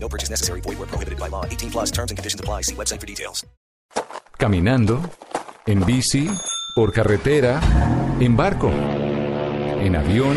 No purchase necessary. Void where prohibited by law. 18 plus terms and conditions apply. See website for details. Caminando, en bici, por carretera, en barco, en avión.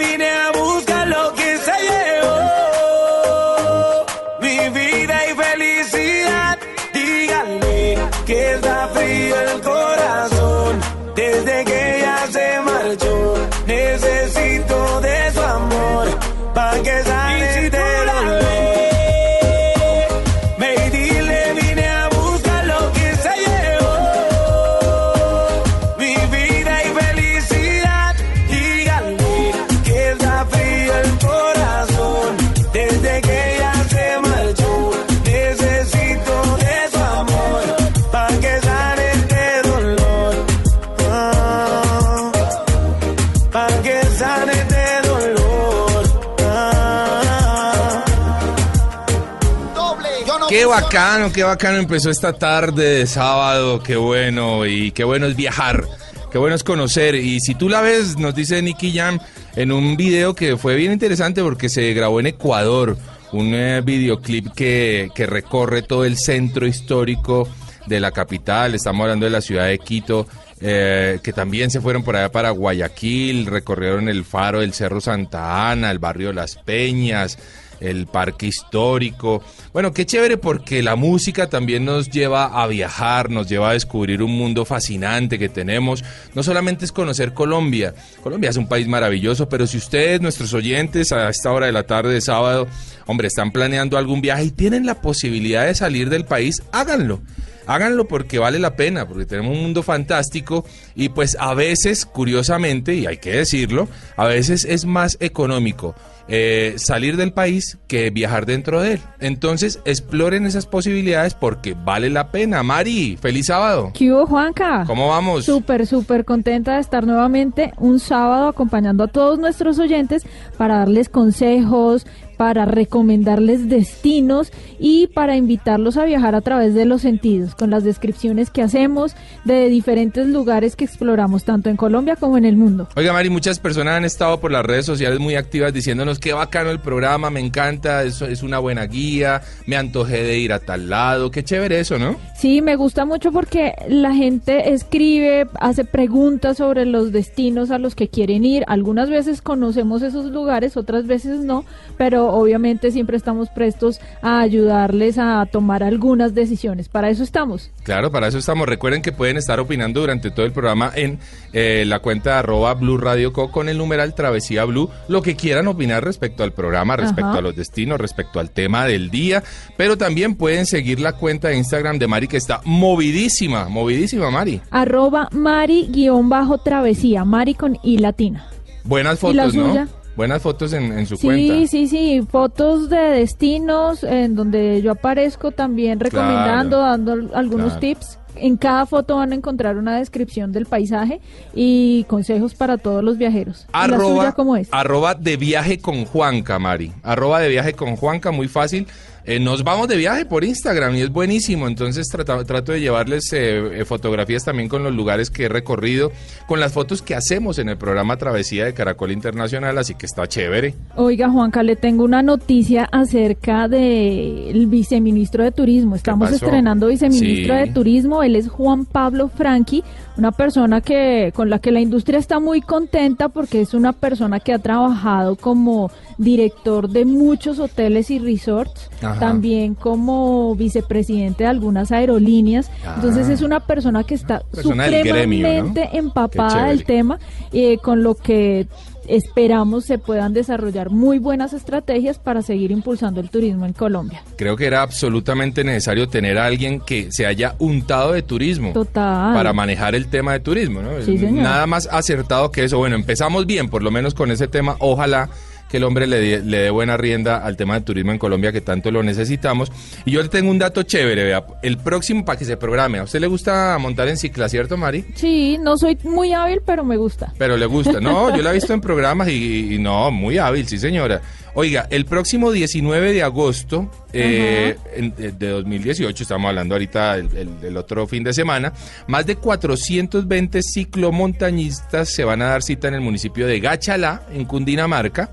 bacano, qué bacano empezó esta tarde de sábado, qué bueno y qué bueno es viajar, qué bueno es conocer. Y si tú la ves, nos dice Nicky Jam en un video que fue bien interesante porque se grabó en Ecuador, un eh, videoclip que, que recorre todo el centro histórico de la capital, estamos hablando de la ciudad de Quito. eh, que también se fueron por allá para Guayaquil, recorrieron el faro del Cerro Santa Ana, el barrio Las Peñas, el parque histórico. Bueno, qué chévere porque la música también nos lleva a viajar, nos lleva a descubrir un mundo fascinante que tenemos. No solamente es conocer Colombia, Colombia es un país maravilloso, pero si ustedes, nuestros oyentes, a esta hora de la tarde de sábado, hombre, están planeando algún viaje y tienen la posibilidad de salir del país, háganlo. Háganlo porque vale la pena, porque tenemos un mundo fantástico y pues a veces, curiosamente, y hay que decirlo, a veces es más económico eh, salir del país que viajar dentro de él. Entonces, exploren esas posibilidades porque vale la pena. Mari, feliz sábado. ¿Qué hubo, Juanca? ¿Cómo vamos? Súper, súper contenta de estar nuevamente un sábado acompañando a todos nuestros oyentes para darles consejos, para recomendarles destinos y para invitarlos a viajar a través de los sentidos, con las descripciones que hacemos de diferentes lugares que exploramos tanto en Colombia como en el mundo. Oiga, Mari, muchas personas han estado por las redes sociales muy activas diciéndonos qué bacano el programa, me encanta, eso es una buena guía, me antojé de ir a tal lado, qué chévere eso, ¿no? Sí, me gusta mucho porque la gente escribe, hace preguntas sobre los destinos a los que quieren ir. Algunas veces conocemos esos lugares, otras veces no, pero obviamente siempre estamos prestos a ayudarles a tomar algunas decisiones. Para eso estamos. Claro, para eso estamos. Recuerden que pueden estar opinando durante todo el programa en eh, la cuenta de arroba Blue Radio Co con el numeral Travesía Blue, lo que quieran opinar respecto al programa, respecto Ajá. a los destinos, respecto al tema del día, pero también pueden seguir la cuenta de Instagram de Mari que está movidísima, movidísima Mari. Arroba Mari-travesía, Mari con I latina. Buenas ¿Y la fotos, ¿no? Buenas fotos en, en su Sí, cuenta. sí, sí, fotos de destinos en donde yo aparezco también recomendando, dando al- algunos claro. tips. En cada foto van a encontrar una descripción del paisaje y consejos para todos los viajeros. ¿Y la Arroba, suya cómo es? arroba de viaje con Juanca, Mari. Arroba de viaje con Juanca, muy fácil. Eh, nos vamos de viaje por Instagram y es buenísimo. Entonces trata- trato de llevarles eh, eh, fotografías también con los lugares que he recorrido, con las fotos que hacemos en el programa Travesía de Caracol Internacional, así que está chévere. Oiga, Juanca, le tengo una noticia acerca del viceministro de Turismo. Estamos estrenando viceministro Sí. de Turismo. Él es Juan Pablo Franqui, una persona que con la que la industria está muy contenta porque es una persona que ha trabajado como director de muchos hoteles y resorts, Ajá. También como vicepresidente de algunas aerolíneas. Ah. Entonces es una persona que está Persona del gremio, ¿no? supremamente empapada del tema, eh, con lo que esperamos se puedan desarrollar muy buenas estrategias para seguir impulsando el turismo en Colombia. Creo que era absolutamente necesario tener a alguien que se haya untado de turismo. Total. Para manejar el tema de turismo, ¿no? Sí, señor. Nada más acertado que eso. Bueno, empezamos bien, por lo menos con ese tema. Ojalá que el hombre le, dé- le dé buena rienda al tema de turismo en Colombia, que tanto lo necesitamos. Y yo le tengo un dato chévere, vea. El próximo para que se programe. ¿A usted le gusta montar en cicla, cierto, Mari? Sí, no soy muy hábil, pero me gusta. Pero le gusta. No, yo la he visto en programas y, y no, muy hábil, sí señora. Oiga, el próximo 19 de agosto eh, en- de de 2018, estamos hablando ahorita del, del- del otro fin de semana, más de 420 ciclomontañistas se van a dar cita en el municipio de Gachalá, en Cundinamarca.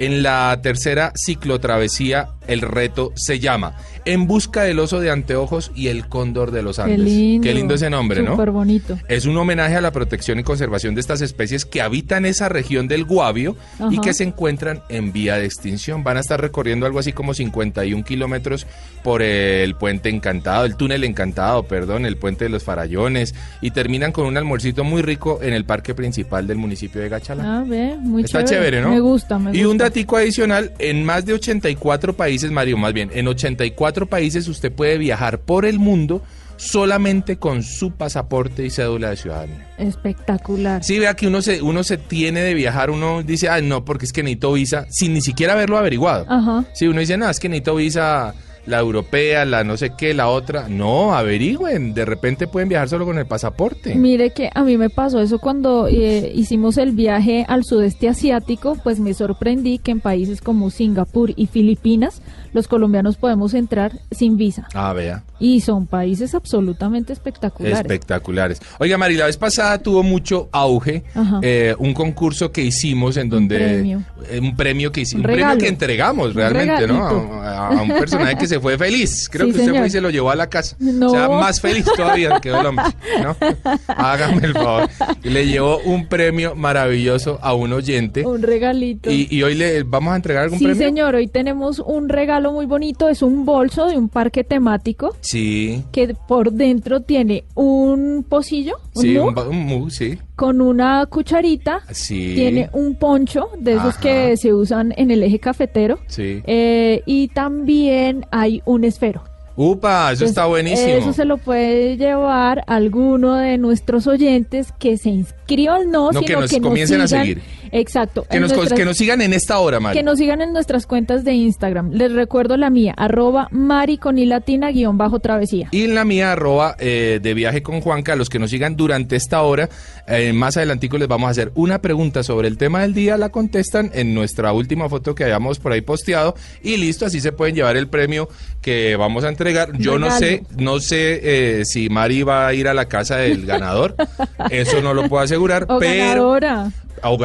En la tercera ciclotravesía, el reto se llama En busca del oso de anteojos y el cóndor de los Andes. Qué lindo. Qué lindo ese nombre, ¿no? Súper bonito. Es un homenaje a la protección y conservación de estas especies que habitan esa región del Guavio y que se encuentran en vía de extinción. Van a estar recorriendo algo así como 51 kilómetros por el puente encantado, el túnel encantado, perdón, el puente de los farallones y terminan con un almuercito muy rico en el parque principal del municipio de Gachalá. Ah, ve, muy Está chévere, ¿no? Me gusta, me y un gusta. Datico adicional, en más de 84 países, Mario, más bien, en 84 países usted puede viajar por el mundo solamente con su pasaporte y cédula de ciudadanía. Espectacular. Sí, vea que uno se, uno se tiene de viajar, uno dice, ah, no, porque es que necesito visa, sin ni siquiera haberlo averiguado. Ajá. Sí, uno dice, no, es que necesito visa la europea, la no sé qué, la otra. No, averigüen, de repente pueden viajar solo con el pasaporte. Mire que a mí me pasó eso cuando eh, hicimos el viaje al sudeste asiático, pues me sorprendí que en países como Singapur y Filipinas los colombianos podemos entrar sin visa. Ah, vea. Y son países absolutamente espectaculares. Espectaculares. Oiga, Mari, la vez pasada tuvo mucho auge eh, un concurso que hicimos en donde... premio. eh, Un premio que hicimos. Un Un, premio que entregamos Un realmente, ¿no? A, a un personaje que se fue feliz. Creo Sí, que usted fue y se lo llevó a la casa. No. O sea, más feliz todavía quedó el hombre, ¿no? Hágame el favor. Y le llevó un premio maravilloso a un oyente. Un regalito. Y, y hoy le vamos a entregar algún Sí, premio. señor, hoy tenemos un regalo muy bonito, es un bolso de un parque temático Sí. que por dentro tiene un pocillo, un Sí, mug, un, un mug, sí. con una cucharita, Sí. tiene un poncho de esos Ajá. que se usan en el eje cafetero Sí. eh, y también hay un esfero. Upa, eso está buenísimo. Eso se lo puede llevar alguno de nuestros oyentes que se inscriban, no, No, que sino nos que nos comiencen a seguir. Exacto. Que nos, nuestras- que nos sigan en esta hora, Mari. que nos sigan en nuestras cuentas de Instagram. Les recuerdo la mía, arroba mari con latina guion bajo travesía. Y la mía, arroba eh, de viaje con Juanca, los que nos sigan durante esta hora, eh, más adelantico les vamos a hacer una pregunta sobre el tema del día, la contestan en nuestra última foto que hayamos por ahí posteado y listo, así se pueden llevar el premio que vamos a entregar. Yo no sé, no sé eh, si Mari va a ir a la casa del ganador, eso no lo puedo asegurar, O pero... ganadora. o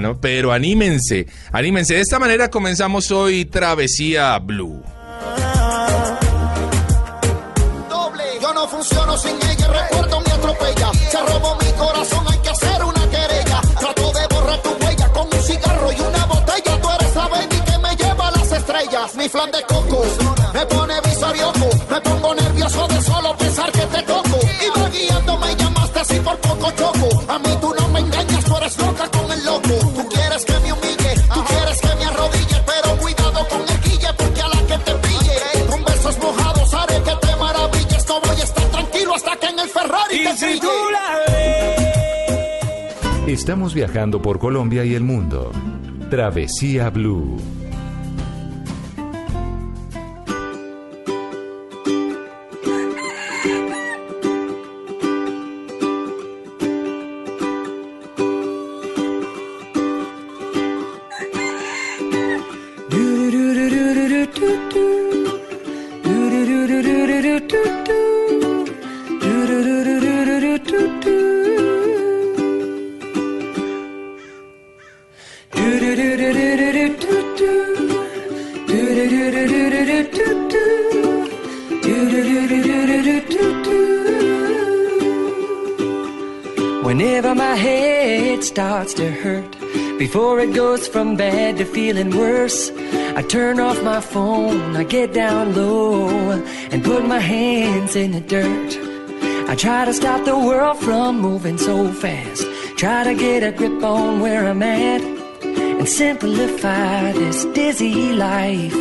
¿no? Pero anímense, anímense. De esta manera comenzamos hoy Travesía Blue. doble. Yo no funciono sin ella, recuerdo me atropella. Se robó mi corazón, hay que hacer una querella. Trato de borrar tu huella con un cigarro y una botella. Tú eres la baby que me lleva a las estrellas. Mi flan de coco me pone visorioco. Me pongo nervioso de solo pensar que te toco. Iba guiando, me llamaste así por poco choco. A mí tú no me loco. Tú quieres que me humille, tú quieres que me arrodille. Pero cuidado con el guille, porque a la que te pille. Con besos mojados haré que te maravilles. No voy a estar tranquilo hasta que en el Ferrari Y te si brille. tú la ves. Estamos viajando por Colombia y el mundo. Travesía Blue. Starts to hurt, before it goes from bad to feeling worse, I turn off my phone, I get down low, and put my hands in the dirt. I try to stop the world from moving so fast, try to get a grip on where I'm at. and simplify this dizzy life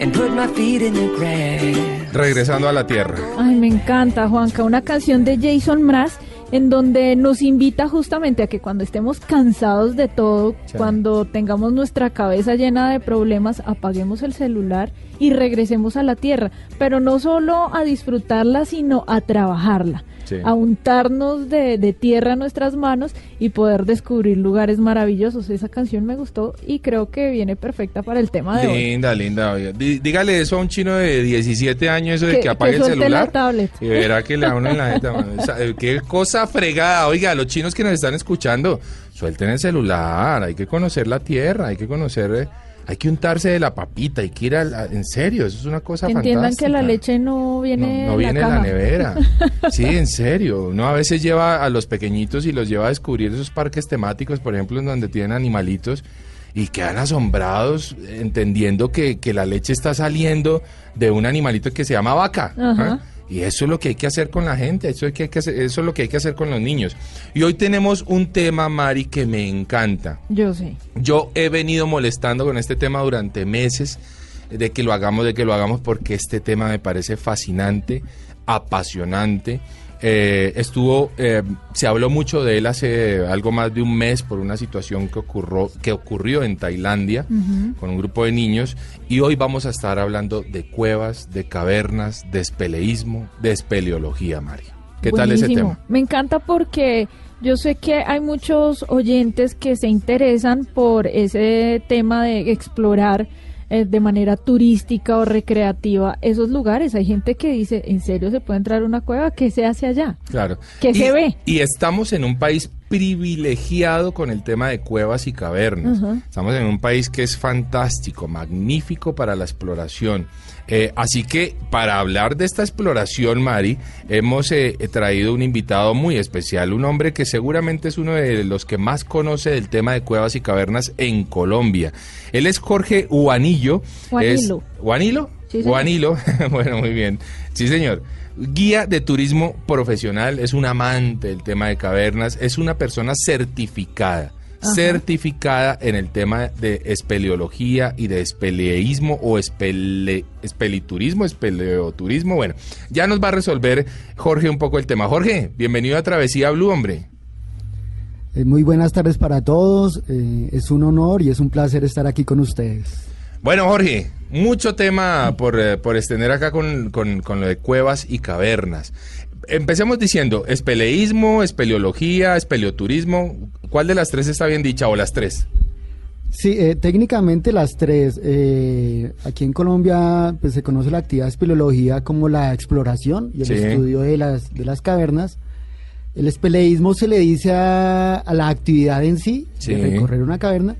and put my feet in the grass. Regresando a la tierra. Ay, me encanta, Juanca, una canción de Jason Mraz en donde nos invita justamente a que cuando estemos cansados de todo, Sí. cuando tengamos nuestra cabeza llena de problemas, apaguemos el celular y regresemos a la tierra, pero no solo a disfrutarla, sino a trabajarla. Sí. a untarnos de, de tierra nuestras manos y poder descubrir lugares maravillosos. Esa canción me gustó y creo que viene perfecta para el tema de hoy. Linda, linda. Dígale eso a un chino de 17 años, eso de Que- que, apague que el celular. la tablet. Y verá que le da uno en la jeta, Qué cosa fregada. Oiga, los chinos que nos están escuchando, suelten el celular. Hay que conocer la tierra, hay que conocer. eh, hay que untarse de la papita, hay que ir al- en serio, eso es una cosa Que entiendan que la fantástica. leche no viene, No, no en viene en la nevera. Sí, en serio. Uno a veces lleva a los pequeñitos y los lleva a descubrir esos parques temáticos, por ejemplo, en donde tienen animalitos y quedan asombrados entendiendo que, que la leche está saliendo de un animalito que se llama vaca. Ajá. ¿ah? Y eso es lo que hay que hacer con la gente, eso, hay que, hay que hacer- eso es lo que hay que hacer con los niños. Y hoy tenemos un tema, Mari, que me encanta. Yo sé. Yo he venido molestando con este tema durante meses, de que lo hagamos, de que lo hagamos, porque este tema me parece fascinante, apasionante. Eh, estuvo, eh, se habló mucho de él hace algo más de un mes por una situación que ocurrió, que ocurrió en Tailandia con un grupo de niños y hoy vamos a estar hablando de cuevas, de cavernas, de espeleísmo, de espeleología, Mari. ¿Qué tal ese tema? Me encanta porque yo sé que hay muchos oyentes que se interesan por ese tema de explorar eh, de manera turística o recreativa esos lugares. Hay gente que dice, ¿en serio se puede entrar a una cueva? ¿Qué se hace allá? Claro. ¿Qué y, se ve? Y estamos en un país privilegiado con el tema de cuevas y cavernas. Estamos en un país que es fantástico, magnífico para la exploración. Eh, así que para hablar de esta exploración, Mari, hemos eh, traído un invitado muy especial, un hombre que seguramente es uno de los que más conoce del tema de cuevas y cavernas en Colombia. Él es Jorge Uanillo. Juanilo. Es, ¿Juanilo? Sí, señor. Juanilo. bueno, muy bien. Sí, señor. Guía de turismo profesional, es un amante del tema de cavernas, es una persona certificada, Ajá. certificada en el tema de espeleología y de espeleísmo o espele, espeliturismo, espeleoturismo. Bueno, ya nos va a resolver Jorge un poco el tema. Jorge, bienvenido a Travesía Blue, hombre. Eh, Muy buenas tardes para todos. eh, es un honor y es un placer estar aquí con ustedes. Bueno, Jorge, mucho tema por, eh, por extender acá con, con- con lo de cuevas y cavernas. Empecemos diciendo, espeleísmo, espeleología, espeleoturismo. ¿Cuál de las tres está bien dicha o las tres? Sí, eh, técnicamente las tres. eh, aquí en Colombia pues, se conoce la actividad de espeleología como la exploración y el Sí. estudio de las, de las cavernas. El espeleísmo se le dice a, a la actividad en sí, Sí. de recorrer una caverna.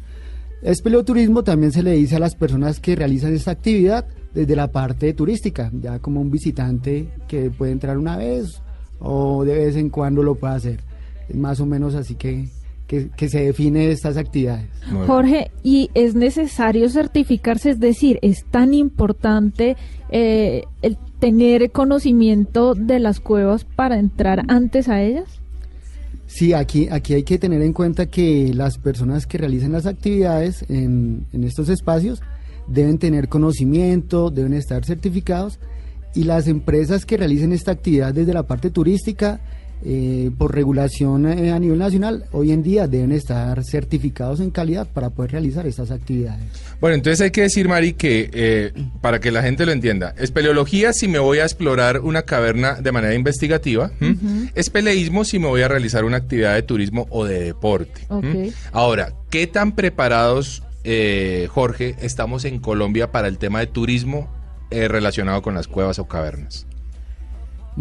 Espeleoturismo también se le dice a las personas que realizan esta actividad desde la parte turística, ya como un visitante que puede entrar una vez o de vez en cuando lo puede hacer. Es más o menos así que, que, que se define estas actividades. Muy. Jorge, ¿y es necesario certificarse? Es decir, ¿es tan importante eh, el tener conocimiento de las cuevas para entrar antes a ellas? Sí, aquí, aquí hay que tener en cuenta que las personas que realizan las actividades en, en estos espacios deben tener conocimiento, deben estar certificados y las empresas que realicen esta actividad desde la parte turística, eh, por regulación eh, a nivel nacional, hoy en día deben estar certificados en calidad para poder realizar estas actividades. Bueno, entonces hay que decir, Mari, que eh, para que la gente lo entienda, espeleología si me voy a explorar una caverna de manera investigativa, ¿m? espeleísmo si me voy a realizar una actividad de turismo o de deporte. Ahora, ¿qué tan preparados, eh, Jorge, estamos en Colombia para el tema de turismo eh, relacionado con las cuevas o cavernas?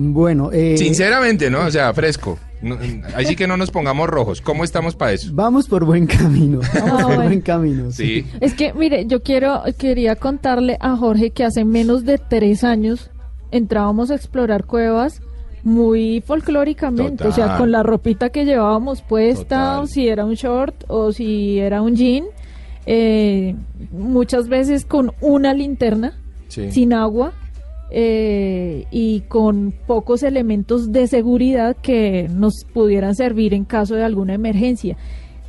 Bueno, eh, Sinceramente, ¿no? O sea, fresco. No, así que no nos pongamos rojos. ¿Cómo estamos para eso? vamos por buen camino, vamos Ah, por bueno. buen camino. Sí. Es que, mire, yo quiero, quería contarle a Jorge que hace menos de tres años entrábamos a explorar cuevas muy folclóricamente, o sea, con la ropita que llevábamos puesta, Total. si era un short o si era un jean, eh, muchas veces con una linterna, Sí. sin agua eh, y con pocos elementos de seguridad que nos pudieran servir en caso de alguna emergencia.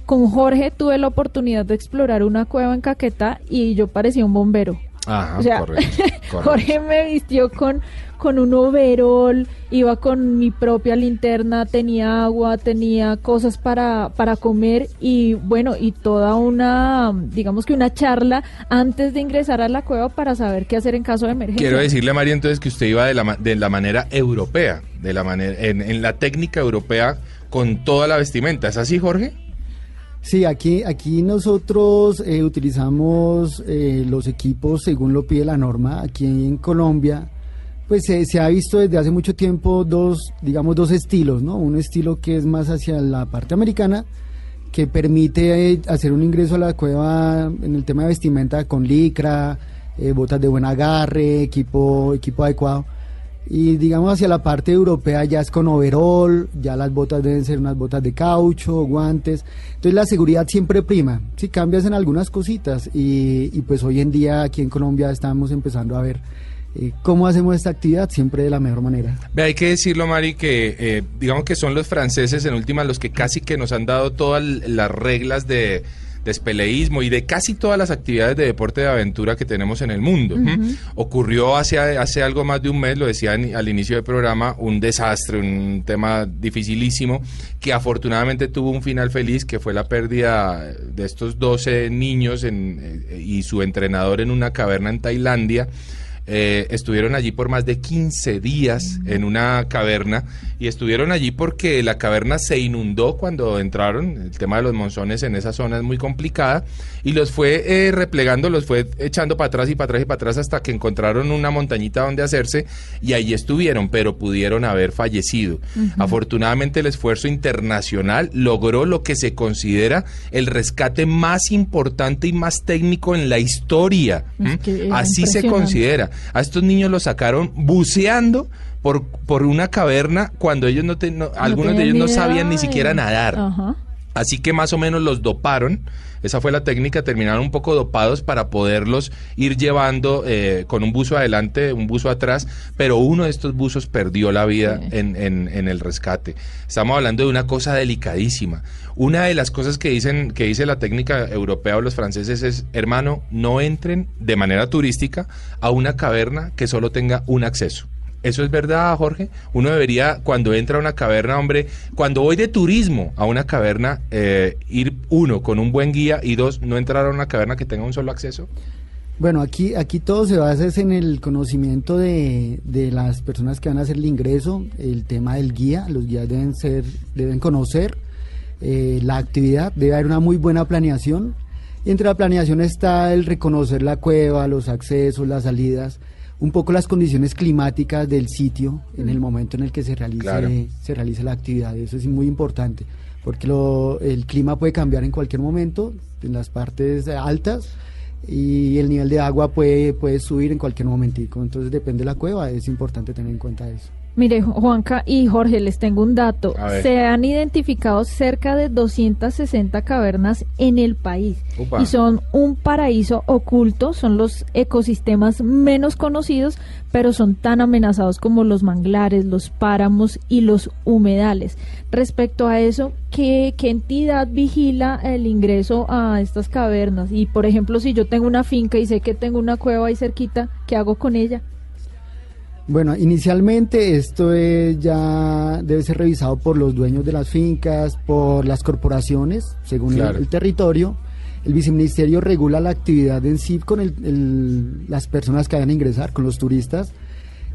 con Jorge tuve la oportunidad de explorar una cueva en Caquetá y yo parecía un bombero. Ajá, O sea, correcto, correcto. Jorge me vistió con, con un overol, iba con mi propia linterna, tenía agua, tenía cosas para, para comer y bueno, y toda una, digamos que una charla antes de ingresar a la cueva para saber qué hacer en caso de emergencia. Quiero decirle a María entonces que usted iba de la, de la manera europea, de la manera, en, en la técnica europea con toda la vestimenta. ¿Es así, Jorge? Sí, aquí, aquí nosotros eh, utilizamos eh, los equipos según lo pide la norma. Aquí en Colombia, pues se- ha visto desde hace mucho tiempo dos, digamos, dos estilos, ¿no? Un estilo que es más hacia la parte americana, que permite eh, hacer un ingreso a la cueva en el tema de vestimenta con licra, eh, botas de buen agarre, equipo, equipo adecuado. Y digamos hacia la parte europea ya es con overall, ya las botas deben ser unas botas de caucho, guantes. Entonces la seguridad siempre prima. Si cambias en algunas cositas y, pues hoy en día aquí en Colombia estamos empezando a ver cómo hacemos esta actividad siempre de la mejor manera. Hay que decirlo, Mari, que eh, digamos que son los franceses en última los que casi que nos han dado todas las reglas de despeleísmo y de casi todas las actividades de deporte de aventura que tenemos en el mundo. ¿m? Ocurrió hace, hace algo más de un mes, lo decía al inicio del programa, un desastre, un tema dificilísimo, que afortunadamente tuvo un final feliz, que fue la pérdida de estos 12 niños en- eh, y su entrenador en una caverna en Tailandia. Eh, estuvieron allí por más de 15 días en una caverna y estuvieron allí porque la caverna se inundó cuando entraron. El tema de los monzones en esa zona es muy complicada y los fue eh, replegando, los fue echando para atrás y para atrás y para atrás hasta que encontraron una montañita donde hacerse y allí estuvieron, pero pudieron haber fallecido. Afortunadamente el esfuerzo internacional logró lo que se considera el rescate más importante y más técnico en la historia. Es ¿m? que era Así se considera. A estos niños los sacaron buceando por, por una caverna cuando ellos no, te- no- algunos de ellos no sabían ni siquiera nadar. Ajá. Así que más o menos los doparon. Esa fue la técnica, terminaron un poco dopados para poderlos ir llevando eh, con un buzo adelante, un buzo atrás, pero uno de estos buzos perdió la vida Sí. en, en- en el rescate. Estamos hablando de una cosa delicadísima. Una de las cosas que dicen, que dice la técnica europea o los franceses es, hermano, no entren de manera turística a una caverna que solo tenga un acceso. ¿Eso es verdad, Jorge? Uno debería, cuando entra a una caverna, hombre, cuando voy de turismo a una caverna, eh, ir uno con un buen guía y dos, no entrar a una caverna que tenga un solo acceso. Bueno, aquí, aquí todo se basa en el conocimiento de, de las personas que van a hacer el ingreso, el tema del guía, los guías deben ser, deben conocer eh, la actividad, debe haber una muy buena planeación. Y entre la planeación está el reconocer la cueva, los accesos, las salidas, un poco las condiciones climáticas del sitio en el momento en el que se realice, Claro. se realice la actividad. Eso es muy importante, porque lo- el clima puede cambiar en cualquier momento, en las partes altas, y el nivel de agua puede, puede subir en cualquier momentico. Entonces depende de la cueva, es importante tener en cuenta eso. Mire, Ju- Juanca y Jorge, les tengo un dato. Se han identificado cerca de 260 cavernas en el país Upa. y son un paraíso oculto, son los ecosistemas menos conocidos, pero son tan amenazados como los manglares, los páramos y los humedales. Respecto a eso, ¿qué, qué entidad vigila el ingreso a estas cavernas? Y, por ejemplo, si yo tengo una finca y sé que tengo una cueva ahí cerquita, ¿qué hago con ella? Bueno, inicialmente esto es ya debe ser revisado por los dueños de las fincas, por las corporaciones, según el- Claro. el, territorio. El viceministerio regula la actividad en sí con el- el- las personas que vayan a ingresar, con los turistas.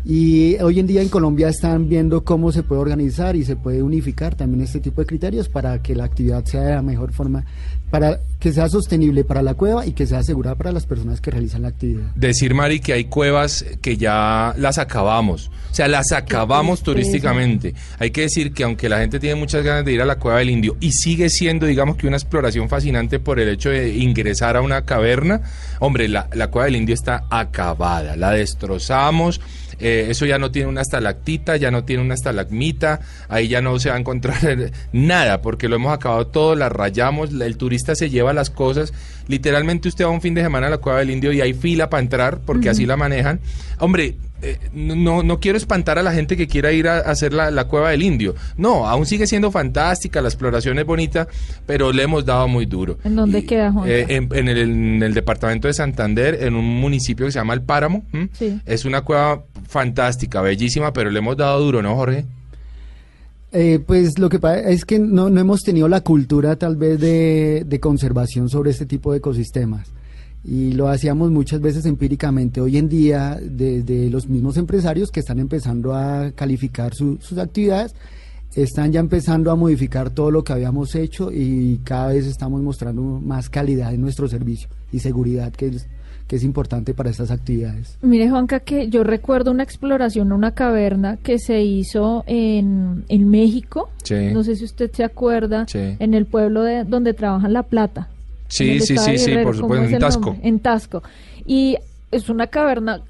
Y hoy en día en Colombia están viendo cómo se puede organizar y se puede unificar también este tipo de criterios para que la actividad sea de la mejor forma, para que sea sostenible para la cueva y que sea segura para las personas que realizan la actividad. Decir, Mari, que hay cuevas que ya las acabamos. O sea, las acabamos turísticamente. Hay que decir que aunque la gente tiene muchas ganas de ir a la Cueva del Indio y sigue siendo, digamos que una exploración fascinante por el hecho de ingresar a una caverna, hombre, la, la Cueva del Indio está acabada. La destrozamos. Eh, eso ya no tiene una estalactita, ya no tiene una estalagmita, ahí ya no se va a encontrar nada, porque lo hemos acabado todo, la rayamos, el turista se lleva las cosas, literalmente usted va un fin de semana a la Cueva del Indio y hay fila para entrar, porque así la manejan. Hombre, eh, no, no quiero espantar a la gente que quiera ir a, a hacer la, la cueva del indio. No, aún sigue siendo fantástica, la exploración es bonita, pero le hemos dado muy duro. ¿En dónde queda, Juan? Eh, en, en el, en el departamento de Santander, en un municipio que se llama El Páramo. Sí. Es una cueva fantástica, bellísima, pero le hemos dado duro, ¿no, Jorge? Eh, pues lo que pasa es que no, no hemos tenido la cultura tal vez de, de conservación sobre este tipo de ecosistemas. Y lo hacíamos muchas veces empíricamente. Hoy en día, desde los mismos empresarios que están empezando a calificar su- sus actividades, están ya empezando a modificar todo lo que habíamos hecho y cada vez estamos mostrando más calidad en nuestro servicio y seguridad, que es, que es importante para estas actividades. Mire, Juanca, que yo recuerdo una exploración a una caverna que se hizo en, en México. Sí. No sé si usted se acuerda, Sí. en el pueblo de donde trabajan La Plata. Sí, sí, sí, sí, por ¿cómo supuesto, es en Tasco. En Tasco. Y es una caverna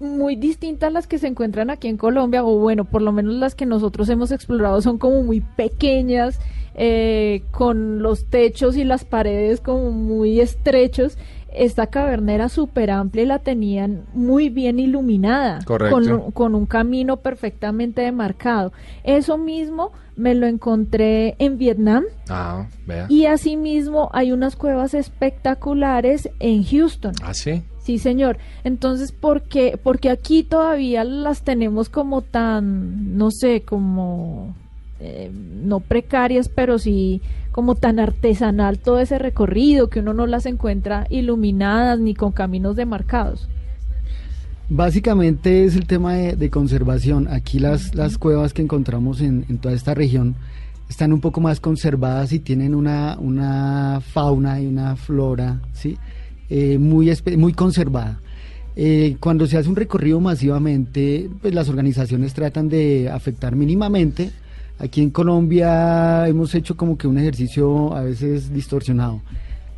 muy distinta a las que se encuentran aquí en Colombia, o bueno, por lo menos las que nosotros hemos explorado son como muy pequeñas, eh, con los techos y las paredes como muy estrechos. Esta caverna era súper amplia y la tenían muy bien iluminada, Correcto. con, con un camino perfectamente demarcado. Eso mismo me lo encontré en Vietnam. Ah, vea. Y asimismo hay unas cuevas espectaculares en Houston. Ah, sí. Sí, señor. Entonces, ¿por qué? Porque aquí todavía las tenemos como tan, no sé, como, eh, no precarias, pero sí como tan artesanal todo ese recorrido que uno no las encuentra iluminadas ni con caminos demarcados. Básicamente es el tema de, de conservación. Aquí las, las cuevas que encontramos en, en toda esta región están un poco más conservadas y tienen una, una fauna y una flora ¿sí? Eh, muy, muy conservada. Eh, cuando se hace un recorrido masivamente, pues las organizaciones tratan de afectar mínimamente. Aquí en Colombia hemos hecho como que un ejercicio a veces distorsionado.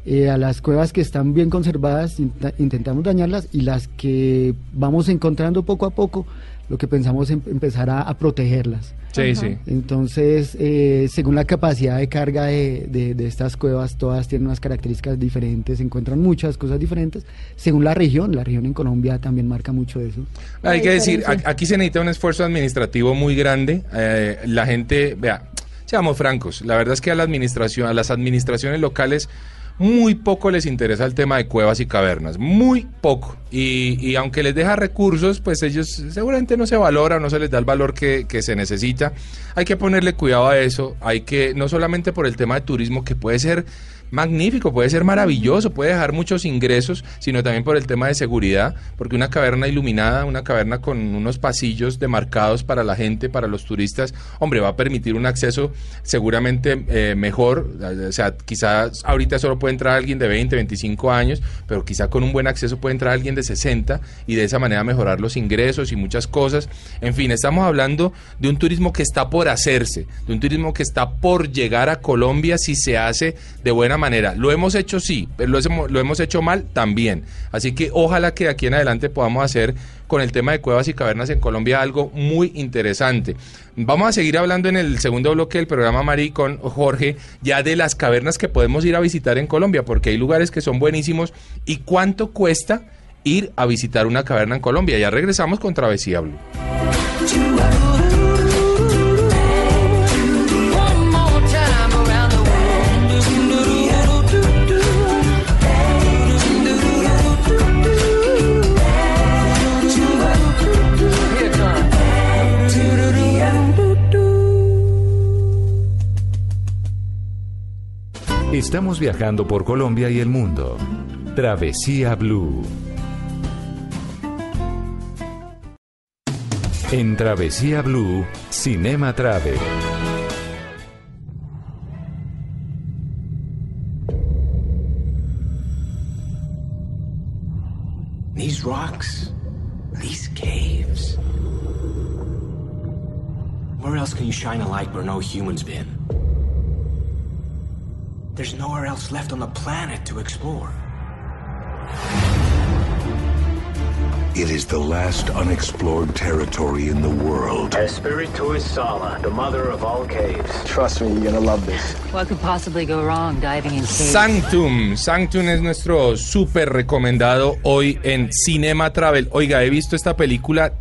Eh, a las cuevas que están bien conservadas int- intentamos dañarlas y las que vamos encontrando poco a poco, lo que pensamos es em- empezar a, a protegerlas. Sí, sí. Entonces, eh, según la capacidad de carga de, de- de estas cuevas, todas tienen unas características diferentes, se encuentran muchas cosas diferentes. Según la región, la región en Colombia también marca mucho eso. Hay que decir, a- aquí se necesita un esfuerzo administrativo muy grande. Eh, la gente, vea, seamos francos, la verdad es que a la administración, a las administraciones locales muy poco les interesa el tema de cuevas y cavernas, muy poco. Y, y aunque les deja recursos, pues ellos seguramente no se valora, no se les da el valor que, que se necesita. Hay que ponerle cuidado a eso, hay que, no solamente por el tema de turismo, que puede ser magnífico, puede ser maravilloso, puede dejar muchos ingresos, sino también por el tema de seguridad, porque una caverna iluminada, una caverna con unos pasillos demarcados para la gente, para los turistas, hombre, va a permitir un acceso seguramente eh, mejor, o sea, quizás ahorita solo puede entrar alguien de 20, 25 años, pero quizá con un buen acceso puede entrar alguien de 60 y de esa manera mejorar los ingresos y muchas cosas. En fin, estamos hablando de un turismo que está por hacerse, de un turismo que está por llegar a Colombia si se hace de buena manera. Lo hemos hecho sí, pero lo hemos hecho mal también. Así que ojalá que de aquí en adelante podamos hacer con el tema de cuevas y cavernas en Colombia algo muy interesante. Vamos a seguir hablando en el segundo bloque del programa Mari con Jorge ya de las cavernas que podemos ir a visitar en Colombia, porque hay lugares que son buenísimos y cuánto cuesta ir a visitar una caverna en Colombia. Ya regresamos con Travesía Blue. Estamos viajando por Colombia y el mundo. Travesía Blue. En Travesía Blue, Cinema Travel. These rocks, these caves. Where else can you shine a light where no humans been? There's nowhere else left on the planet to explore. It is the last unexplored territory in the world. Espiritu is Sala, the mother of all caves. Trust me, you're gonna love this. What could possibly go wrong diving in caves? Sanctum. Sanctum es nuestro súper recomendado hoy en Cinema Travel. Oiga, he visto esta película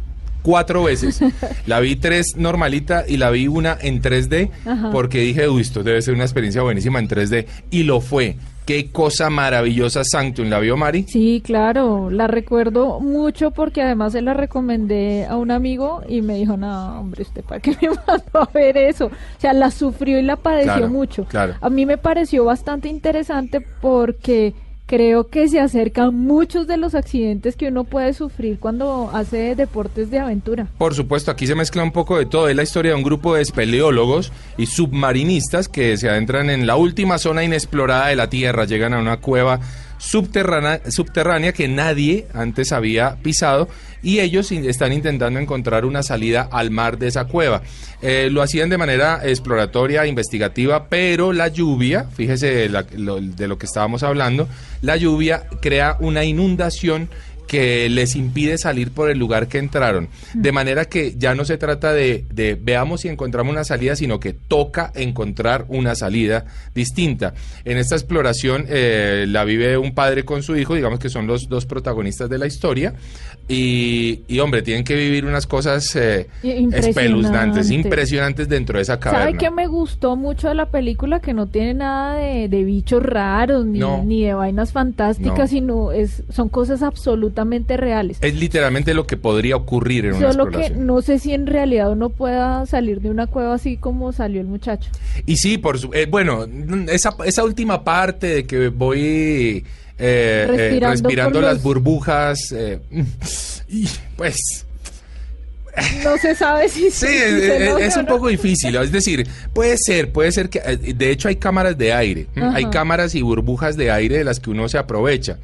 cuatro veces. La vi tres normalita y la vi una en 3D Ajá. porque dije, uy, esto debe ser una experiencia buenísima en 3D. Y lo fue. Qué cosa maravillosa Sanctum. ¿La vio Mari? Sí, claro, la recuerdo mucho porque además se la recomendé a un amigo y me dijo, no, hombre, ¿usted para qué me mandó a ver eso? O sea, la sufrió y la padeció Claro, mucho. claro. A mí me pareció bastante interesante porque creo que se acercan muchos de los accidentes que uno puede sufrir cuando hace deportes de aventura. Por supuesto, aquí se mezcla un poco de todo. Es la historia de un grupo de espeleólogos y submarinistas que se adentran en la última zona inexplorada de la Tierra. Llegan a una cueva subterránea, subterránea que nadie antes había pisado y ellos están intentando encontrar una salida al mar de esa cueva. Eh, lo hacían de manera exploratoria, investigativa, pero la lluvia, fíjese de lo que estábamos hablando, la lluvia crea una inundación que les impide salir por el lugar que entraron. De manera que ya no se trata de, de veamos si encontramos una salida, sino que toca encontrar una salida distinta. En esta exploración eh, la vive un padre con su hijo, digamos que son los dos protagonistas de la historia, y, y, hombre, tienen que vivir unas cosas eh, espeluznantes, impresionantes dentro de esa caverna. ¿Sabe qué me gustó mucho de la película? Que no tiene nada de, de bichos raros ni, No. ni de vainas fantásticas, No. sino es, son cosas absolutamente reales. Es literalmente lo que podría ocurrir en una Solo que exploración. no sé si en realidad uno pueda salir de una cueva así como salió el muchacho. Y sí, por su- eh, bueno, esa, esa última parte de que voy eh, eh, Respirando las los- burbujas, y pues No se sabe si sí, es, se es- un poco difícil. Es decir, puede ser, puede ser que, de hecho hay cámaras de aire, hay cámaras y burbujas de aire de las que uno se aprovecha,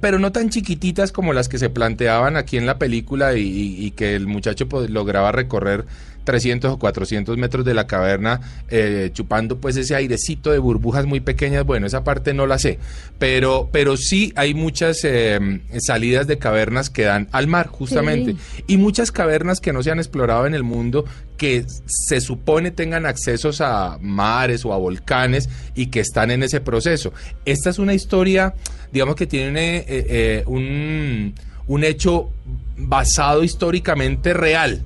pero no tan chiquititas como las que se planteaban aquí en la película y que el muchacho pues, lograba recorrer 300 o 400 metros de la caverna eh, chupando pues ese airecito de burbujas muy pequeñas. Bueno, esa parte no la sé, pero, pero sí hay muchas eh, salidas de cavernas que dan al mar justamente y muchas cavernas que no se han explorado en el mundo que se supone tengan accesos a mares o a volcanes y que están en ese proceso. Esta es una historia, digamos que tiene eh, eh, un, un hecho basado históricamente real.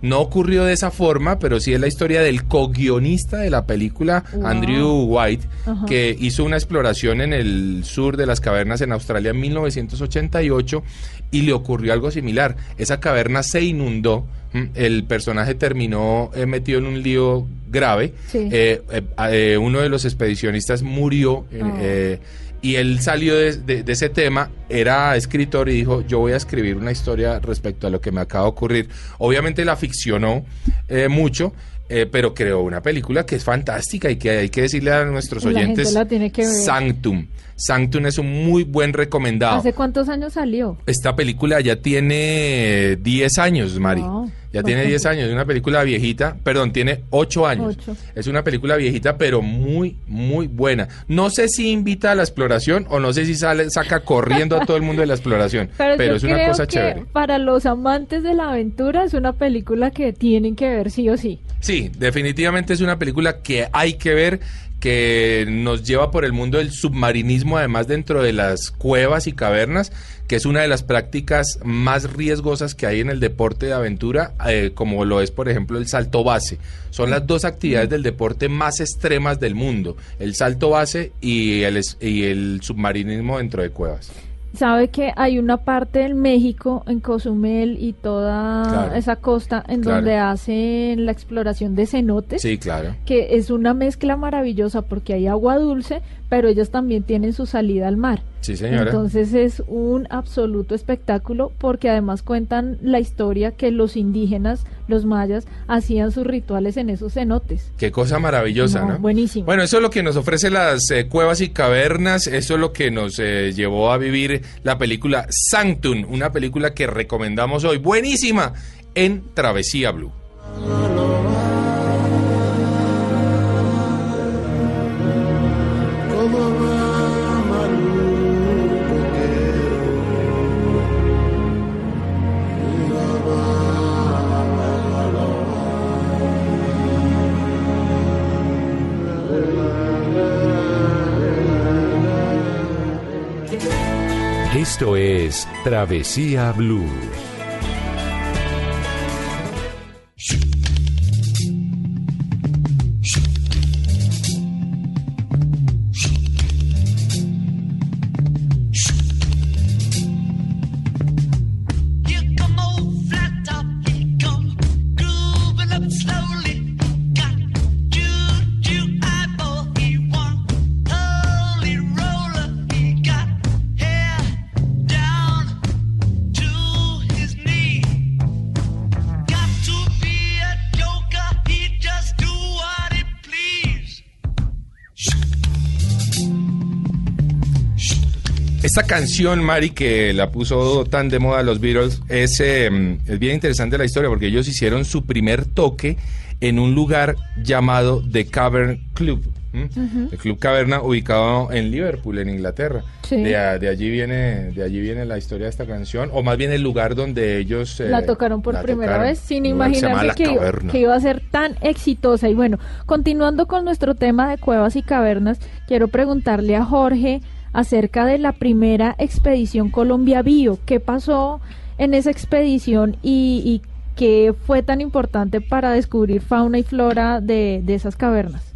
No ocurrió de esa forma, pero sí es la historia del co-guionista de la película, Wow. Andrew White, Ajá. que hizo una exploración en el sur de las cavernas en Australia en 1988 y le ocurrió algo similar. Esa caverna se inundó, ¿m? el personaje terminó eh, metido en un lío grave, Sí. eh, eh, uno de los expedicionistas murió. Oh. eh, y él salió de, ese tema, era escritor y dijo, yo voy a escribir una historia respecto a lo que me acaba de ocurrir. Obviamente la ficcionó eh, mucho, eh, pero creó una película que es fantástica y que hay que decirle a nuestros La gente oyentes, la tiene que ver. Sanctum. Sanctum es un muy buen recomendado. ¿Hace cuántos años salió? Esta película ya tiene 10 años, Mari. Wow, ya tiene bastante. 10 años, es una película viejita, perdón, tiene 8 años. Ocho. Es una película viejita, pero muy, muy buena. No sé si invita a la exploración o no sé si sale, saca corriendo a todo el mundo de la exploración, pero, Pero, es una cosa que chévere. para los amantes de la aventura es una película que tienen que ver sí o sí. Sí, definitivamente es una película que hay que ver, que nos lleva por el mundo del submarinismo, además dentro de las cuevas y cavernas, que es una de las prácticas más riesgosas que hay en el deporte de aventura, eh, como lo es, por ejemplo, el salto base. Son las dos actividades del deporte más extremas del mundo, el salto base y el, y el submarinismo dentro de cuevas. Sabe que hay una parte en México, en Cozumel y toda Claro. esa costa, en Claro. donde hacen la exploración de cenotes. Sí, claro. que es una mezcla maravillosa porque hay agua dulce, pero ellos también tienen su salida al mar. Sí, señora. Entonces es un absoluto espectáculo porque además cuentan la historia que los indígenas, los mayas, hacían sus rituales en esos cenotes. Qué cosa maravillosa, No, ¿no? buenísimo. Bueno, eso es lo que nos ofrece las eh, cuevas y cavernas, eso es lo que nos eh, llevó a vivir la película Sanctum, una película que recomendamos hoy, buenísima, en Travesía Blue. Travesía Blue. Esta canción, Mari, que la puso tan de moda los Beatles, es, eh, es bien interesante la historia porque ellos hicieron su primer toque en un lugar llamado The Cavern Club. El Club Caverna ubicado en Liverpool, en Inglaterra. Sí. De, a- de allí viene, de allí viene la historia de esta canción, o más bien el lugar donde ellos eh, la tocaron por la primera tocaron. vez sin imaginarse iba- que iba a ser tan exitosa. Y bueno, continuando con nuestro tema de cuevas y cavernas, quiero preguntarle a Jorge acerca de la primera expedición Colombia Bio. ¿Qué pasó en esa expedición y, y qué fue tan importante para descubrir fauna y flora de, de esas cavernas?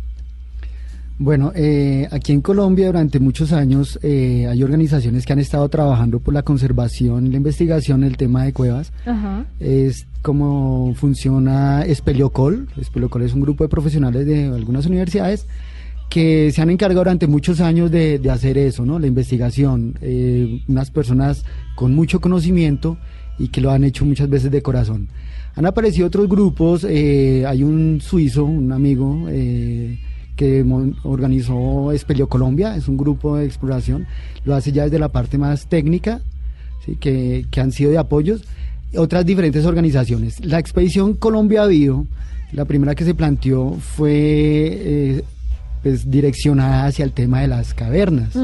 Bueno, eh, aquí en Colombia durante muchos años eh, hay organizaciones que han estado trabajando por la conservación la investigación del tema de cuevas. Ajá. Es como funciona Espeliocol. Espeliocol es un grupo de profesionales de algunas universidades que se han encargado durante muchos años de, de hacer eso, ¿no? La investigación. Eh, unas personas con mucho conocimiento y que lo han hecho muchas veces de corazón. Han aparecido otros grupos. eh, hay un suizo, un amigo. eh, que organizó Espelio Colombia, es un grupo de exploración, lo hace ya desde la parte más técnica, ¿sí? que, que han sido de apoyos, otras diferentes organizaciones. La expedición Colombia Bio, la primera que se planteó fue eh, pues, direccionada hacia el tema de las cavernas.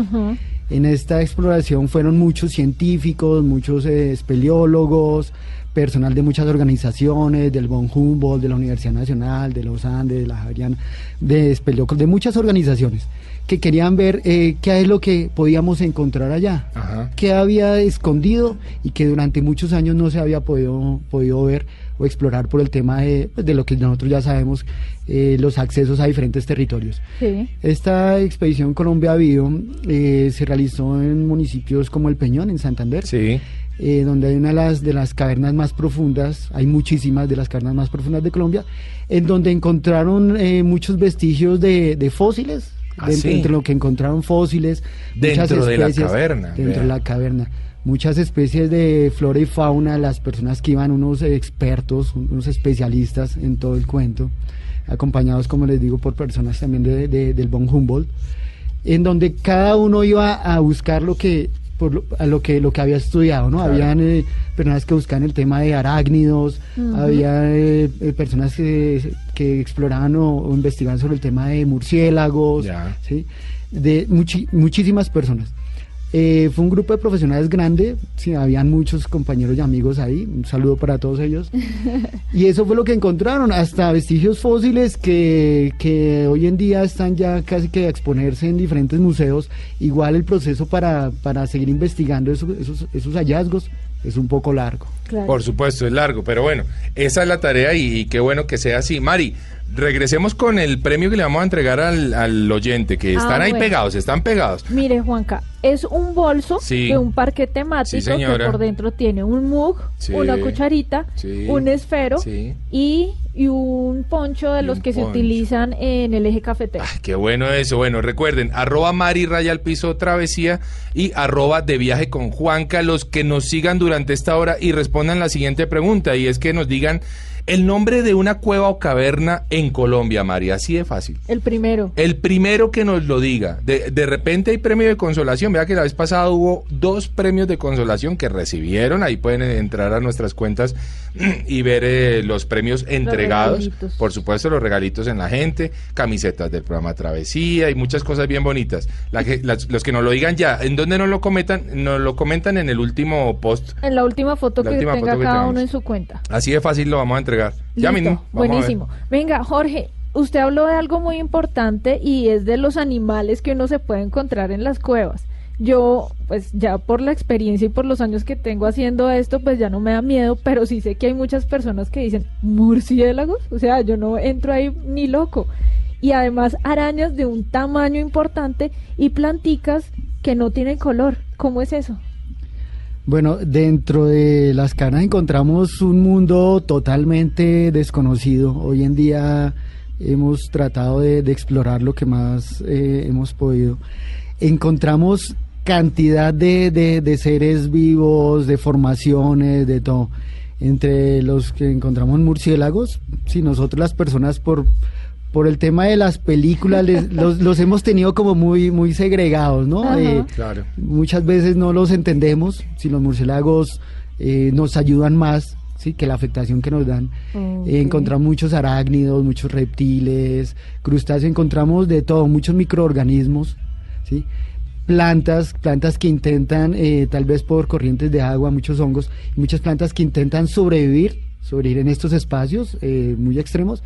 En esta exploración fueron muchos científicos, muchos eh, espeleólogos, personal de muchas organizaciones, del Von Humboldt, de la Universidad Nacional, de los Andes, de la Javeriana, de espeleólogos, de muchas organizaciones que querían ver eh, qué es lo que podíamos encontrar allá, Ajá. qué había escondido y que durante muchos años no se había podido, podido ver o explorar por el tema de, pues, de lo que nosotros ya sabemos, eh, los accesos a diferentes territorios. Sí. Esta expedición Colombia Bio eh, se realizó en municipios como El Peñón, en Santander, Sí. Eh, donde hay una de las, de las cavernas más profundas, hay muchísimas de las cavernas más profundas de Colombia, en donde encontraron eh, muchos vestigios de, de fósiles, Ah, dentro, sí. entre lo que encontraron fósiles, Dentro muchas de la especies, caverna, dentro vea. de la caverna. Muchas especies de flora y fauna, las personas que iban, unos expertos, unos especialistas en todo el cuento, acompañados, como les digo, por personas también de, de- del Von Humboldt, en donde cada uno iba a buscar lo que por lo, a lo que lo que había estudiado, ¿no? Claro. Habían eh, personas que buscaban el tema de arácnidos, había eh, eh, personas que, que exploraban o, o investigaban sobre el tema de murciélagos, Ya. ¿sí? De muchi- muchísimas personas. Eh, fue un grupo de profesionales grande, sí, habían muchos compañeros y amigos ahí, un saludo para todos ellos. Y eso fue lo que encontraron, hasta vestigios fósiles que, que hoy en día están ya casi que a exponerse en diferentes museos. Igual el proceso para, para seguir investigando esos, esos, esos hallazgos es un poco largo. Claro. Por supuesto, es largo, pero bueno, esa es la tarea y, y qué bueno que sea así. Mari, regresemos con el premio que le vamos a entregar al, al oyente, que Ah, están ahí bueno. pegados, están pegados. Mire, Juanca, es un bolso Sí. de un parque temático Sí, que por dentro tiene un mug, Sí. una cucharita, un esfero y, y un poncho de Y los que se utilizan en el eje cafetero. Qué bueno eso. Bueno, recuerden, arroba Mari Raya al Piso Travesía y arroba de viaje con Juanca, los que nos sigan durante esta hora y respondan la siguiente pregunta, y es que nos digan el nombre de una cueva o caverna en Colombia, Mari, así de fácil. El primero. El primero que nos lo diga. De, de repente hay premio de consolación. Vea que la vez pasada hubo dos premios de consolación que recibieron. Ahí pueden entrar a nuestras cuentas y ver eh, los premios entregados. regalitos. Por supuesto, los regalitos en la gente, camisetas del programa Travesía y muchas cosas bien bonitas. La que- las- los que nos lo digan ya, ¿en dónde nos lo comentan? Nos lo comentan en el último post. En la última foto La que última tenga foto que cada tengamos. uno en su cuenta. Así de fácil lo vamos a entregar. Ya mismo. ver. Buenísimo. Venga, Jorge, usted habló de algo muy importante y es de los animales que uno se puede encontrar en las cuevas. Yo, pues ya por la experiencia y por los años que tengo haciendo esto, pues ya no me da miedo, pero sí sé que hay muchas personas que dicen, murciélagos, o sea, yo no entro ahí ni loco. Y además arañas de un tamaño importante y planticas que no tienen color. ¿Cómo es eso? Bueno, dentro de las cavernas encontramos un mundo totalmente desconocido. Hoy en día hemos tratado de, de explorar lo que más eh, hemos podido. Encontramos cantidad de, de- de seres vivos, de formaciones, de todo. Entre los que encontramos murciélagos, si nosotros las personas por por el tema de las películas les- los, los hemos tenido como muy muy segregados, ¿no? Eh, Claro. Muchas veces no los entendemos si los murciélagos eh, nos ayudan más, sí, que la afectación que nos dan. Eh, encontramos muchos arácnidos, muchos reptiles, crustáceos, encontramos de todo, muchos microorganismos, sí. Plantas, plantas que intentan, eh, tal vez por corrientes de agua, muchos hongos, y muchas plantas que intentan sobrevivir, sobrevivir en estos espacios eh, muy extremos.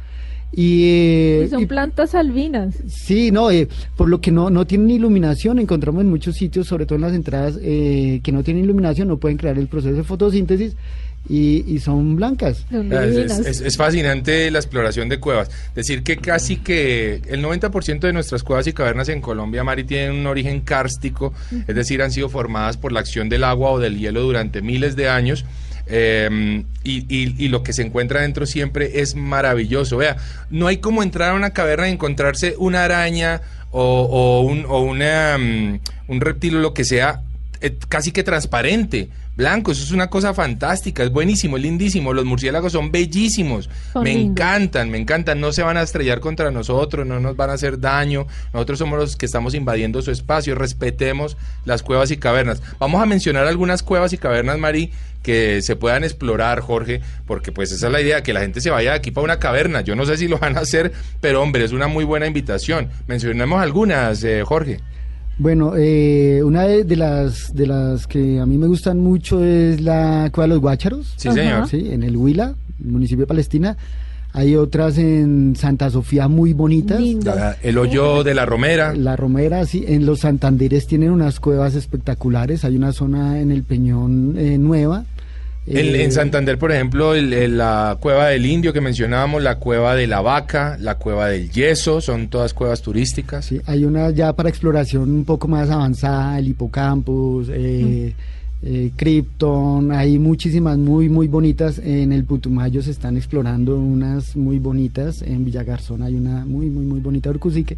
Y, eh, Y son y- plantas albinas. Sí, no, eh, por lo que no, no tienen iluminación, encontramos en muchos sitios, sobre todo en las entradas, eh, que no tienen iluminación, no pueden crear el proceso de fotosíntesis y, y son blancas. Es, es- es- es fascinante la exploración de cuevas. Decir que casi que el 90% de nuestras cuevas y cavernas en Colombia, Mari, tienen un origen kárstico, es decir, han sido formadas por la acción del agua o del hielo durante miles de años. Y, y- y lo que se encuentra dentro siempre es maravilloso. Vea, no hay como entrar a una caverna y encontrarse una araña o, o un, o una, mm, un reptil o lo que sea eh, casi que transparente, blanco, eso es una cosa fantástica, es buenísimo, es lindísimo, los murciélagos son bellísimos, Son me lindos. encantan, me encantan, no se van a estrellar contra nosotros, no nos van a hacer daño, nosotros somos los que estamos invadiendo su espacio, respetemos las cuevas y cavernas. Vamos a mencionar algunas cuevas y cavernas, Mari, que se puedan explorar, Jorge, porque pues esa es la idea, que la gente se vaya de aquí para una caverna, yo no sé si lo van a hacer, pero hombre, es una muy buena invitación. Mencionemos algunas, eh, Jorge. Bueno, eh, una de, de las de las que a mí me gustan mucho es la Cueva de los Guácharos. Sí, señor. Sí, en el Huila, municipio de Palestina. Hay otras en Santa Sofía muy bonitas. La- el hoyo de la Romera. La Romera, sí. En los Santanderes tienen unas cuevas espectaculares. Hay una zona en el Peñón eh, Nueva. En, Eh, en Santander, por ejemplo, el- el- la cueva del Indio que mencionábamos, la cueva de la Vaca, la cueva del Yeso, son todas cuevas turísticas. Sí, hay una ya para exploración un poco más avanzada, el hipocampus, eh, eh, Krypton, hay muchísimas muy, muy bonitas. En el Putumayo se están explorando unas muy bonitas. En Villagarzón hay una muy, muy, muy bonita Urcusique.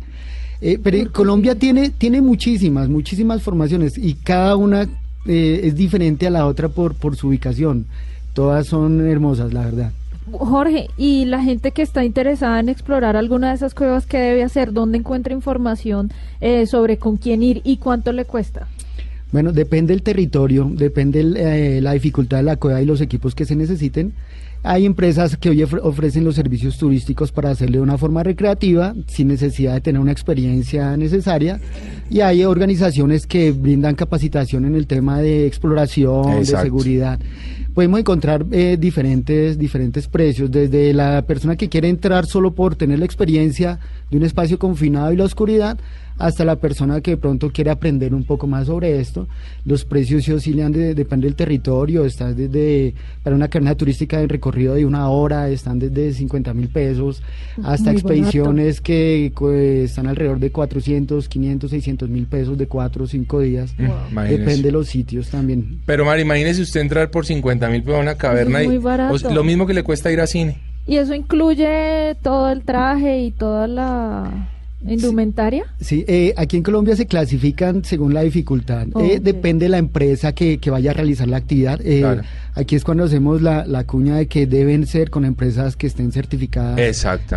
Eh, pero Colombia tiene, tiene muchísimas, muchísimas formaciones y cada una eh, es diferente a la otra por, por su ubicación. Todas son hermosas, la verdad. Jorge, y la gente que está interesada en explorar alguna de esas cuevas, ¿qué debe hacer? ¿Dónde encuentra información eh, sobre con quién ir y cuánto le cuesta? Bueno, depende del territorio, depende el, eh, la dificultad de la cueva y los equipos que se necesiten. Hay empresas que hoy ofre- ofrecen los servicios turísticos para hacerlo de una forma recreativa, sin necesidad de tener una experiencia necesaria. Y hay organizaciones que brindan capacitación en el tema de exploración, de seguridad. Podemos encontrar eh, diferentes, diferentes precios, desde la persona que quiere entrar solo por tener la experiencia de un espacio confinado y la oscuridad, hasta la persona que de pronto quiere aprender un poco más sobre esto. Los precios se oscilan, de- depende del territorio, están desde, para una carrera turística en recorrido de una hora, están desde 50 mil pesos, hasta Muy expediciones que están alrededor de 400, 500, 600 mil pesos de 4 o 5 días. Imagínese. Depende de los sitios también. Pero Mari, imagínese usted entrar por 50 mil pesos a una caverna muy y barato. o sea, lo mismo que le cuesta ir a cine. ¿Y eso incluye todo el traje y toda la indumentaria? Sí, eh, aquí en Colombia se clasifican según la dificultad. Oh, Eh, depende de la empresa que, que vaya a realizar la actividad. Eh, Claro. Aquí es cuando hacemos la, la cuña de que deben ser con empresas que estén certificadas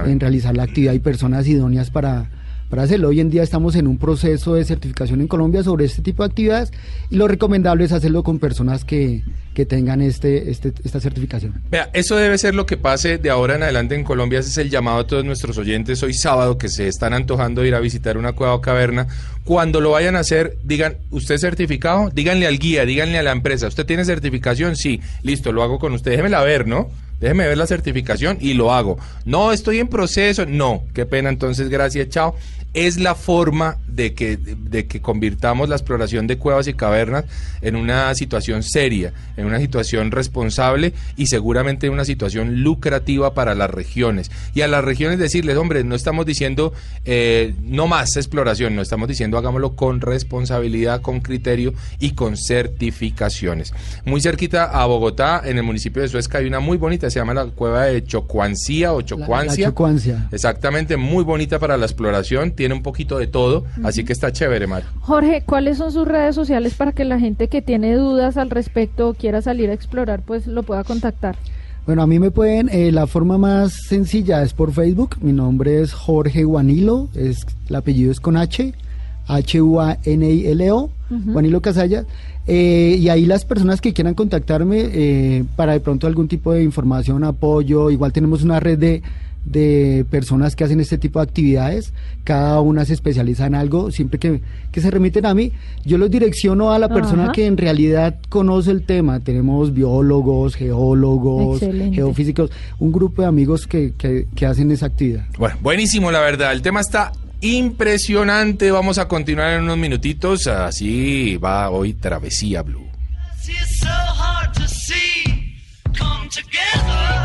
en realizar la actividad y personas idóneas para, para hacerlo. Hoy en día estamos en un proceso de certificación en Colombia sobre este tipo de actividades y lo recomendable es hacerlo con personas que, que tengan este, este, esta certificación. Vea, eso debe ser lo que pase de ahora en adelante en Colombia. Ese es el llamado a todos nuestros oyentes hoy sábado que se están antojando ir a visitar una cueva o caverna. Cuando lo vayan a hacer, digan, ¿usted es certificado? Díganle al guía, díganle a la empresa, ¿usted tiene certificación? Sí, listo, lo hago con usted. Déjemela ver, ¿no? Déjeme ver la certificación y lo hago. No, estoy en proceso. No, qué pena, entonces, gracias, chao. Es la forma de que, de que convirtamos la exploración de cuevas y cavernas en una situación seria, en una situación responsable y seguramente en una situación lucrativa para las regiones. Y a las regiones decirles, hombre, no estamos diciendo eh, no más exploración, no estamos diciendo hagámoslo con responsabilidad, con criterio y con certificaciones. Muy cerquita a Bogotá, en el municipio de Suezca, hay una muy bonita, se llama la cueva de Chocuancía o La, la Chocuancia. chocuancia. Exactamente, muy bonita para la exploración, tiene un poquito de todo, así que está chévere, Mar. Jorge, ¿cuáles son sus redes sociales para que la gente que tiene dudas al respecto o quiera salir a explorar, pues lo pueda contactar? Bueno, a mí me pueden, eh, la forma más sencilla es por Facebook. Mi nombre es Jorge Guanilo, es, el apellido es con H, H-U-A-N-I-L-O, Ujú. Guanilo Casalla. Eh, y ahí las personas que quieran contactarme eh, para de pronto algún tipo de información, apoyo, igual tenemos una red de, de personas que hacen este tipo de actividades, cada una se especializa en algo, siempre que, que se remiten a mí, yo los direcciono a la persona Ajá. que en realidad conoce el tema, tenemos biólogos, geólogos, Excelente. geofísicos, un grupo de amigos que, que, que hacen esa actividad. Bueno, buenísimo, la verdad. El tema está impresionante. Vamos a continuar en unos minutitos. Así va hoy Travesía Blue. It's so hard to see come together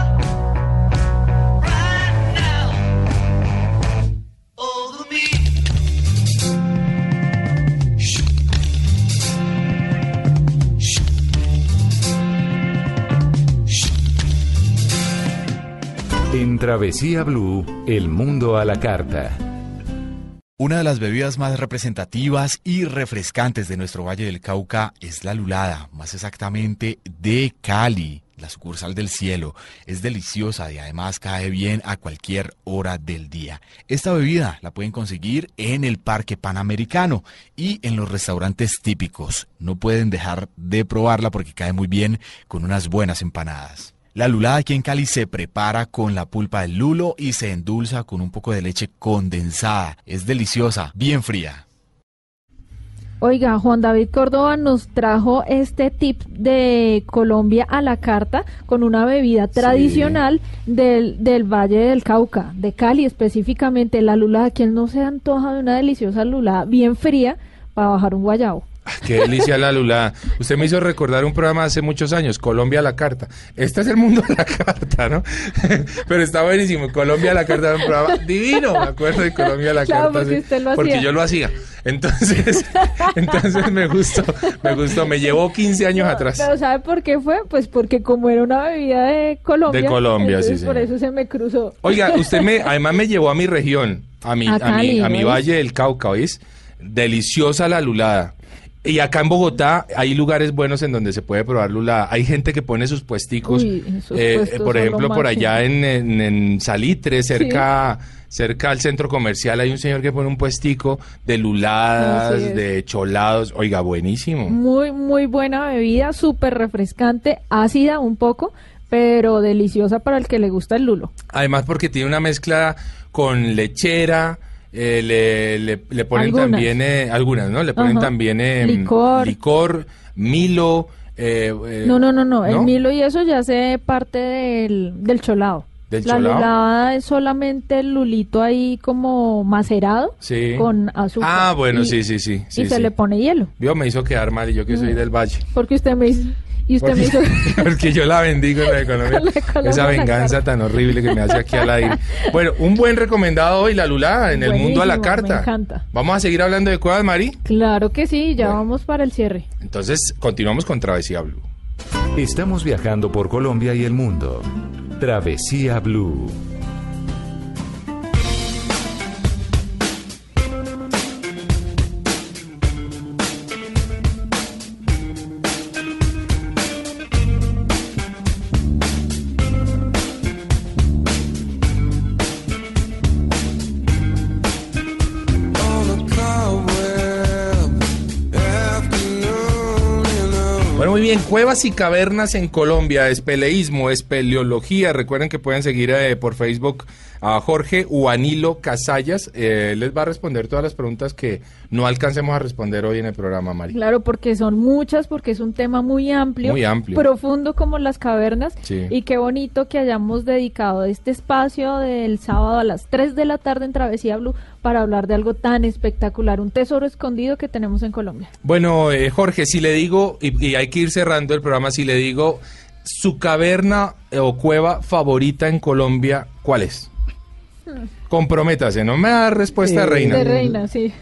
Travesía Blue, el mundo a la carta. Una de las bebidas más representativas y refrescantes de nuestro Valle del Cauca es la lulada, más exactamente de Cali, la sucursal del cielo. Es deliciosa y además cae bien a cualquier hora del día. Esta bebida la pueden conseguir en el Parque Panamericano y en los restaurantes típicos. No pueden dejar de probarla porque cae muy bien con unas buenas empanadas. La lulada aquí en Cali se prepara con la pulpa del lulo y se endulza con un poco de leche condensada. Es deliciosa, bien fría. Oiga, Juan David Córdoba nos trajo este tip de Colombia a la carta con una bebida tradicional del, del Valle del Cauca, de Cali específicamente, la lulada. ¿Quién no se antoja de una deliciosa lulada bien fría para bajar un guayabo? Qué delicia la lulada. Usted me hizo recordar un programa hace muchos años, Colombia a la carta. Este es el mundo a la carta, ¿no? Pero está buenísimo. Colombia a la carta era un programa divino. Me acuerdo de Colombia a la Claro, carta. porque sí, usted lo porque hacía. yo lo hacía. Entonces, entonces me gustó, me gustó. Me llevó 15 años atrás. Pero ¿sabe por qué fue? Pues porque como era una bebida de Colombia. De Colombia, sí, entonces Por eso se me cruzó. Oiga, usted me, además me llevó a mi región, a mi, A a, Cali, mi, a mi valle del Cauca, ¿oís? Deliciosa la lulada. Y acá en Bogotá hay lugares buenos en donde se puede probar lulada. Hay gente que pone sus puesticos, Uy, eh, por ejemplo, lo por allá en, en- en Salitre, cerca, cerca al centro comercial, hay un señor que pone un puestico de luladas, de cholados. Oiga, buenísimo. Muy, muy buena bebida, súper refrescante, ácida un poco, pero deliciosa para el que le gusta el lulo. Además porque tiene una mezcla con lechera, eh, le, le- le ponen Algunas. también, eh, algunas, ¿no? Le ponen Ajá. también eh, Licor. licor, Milo. eh, eh, No, no, no, no, el Milo y eso ya hace parte del, del cholado. ¿Del La cholado? lulada es solamente el lulito ahí como macerado Sí. con azúcar. Ah, bueno, Y- sí, sí, sí. sí, y se sí. le pone hielo, Vio, me hizo quedar mal y yo que soy del Valle. porque usted me hizo, y usted me hizo... Porque, porque yo la bendigo en la economía. La economía Esa venganza tan horrible que me hace aquí al aire. Bueno, un buen recomendado hoy, la lulada, en el mundo a la carta. me encanta. Vamos a seguir hablando de Cuevas, Mari. Claro que sí, ya vamos para el cierre. Entonces, continuamos con Travesía Blue. Estamos viajando por Colombia y el mundo. Travesía Blue. Bien, cuevas y cavernas en Colombia, espeleísmo, espeleología. Recuerden que pueden seguir eh, por Facebook a Jorge Uanilo Casallas. Eh, les va a responder todas las preguntas que no alcancemos a responder hoy en el programa, Mari. Claro, porque son muchas, porque es un tema muy amplio, Muy amplio. profundo como las cavernas. Sí. Y qué bonito que hayamos dedicado este espacio del sábado a las 3 de la tarde en Travesía Blue para hablar de algo tan espectacular, un tesoro escondido que tenemos en Colombia. Bueno, eh, Jorge, si le digo, y, y hay que ir cerrando el programa, si le digo su caverna eh, o cueva favorita en Colombia, ¿cuál es? Comprométase, no me da respuesta Eh, reina. De reina, sí.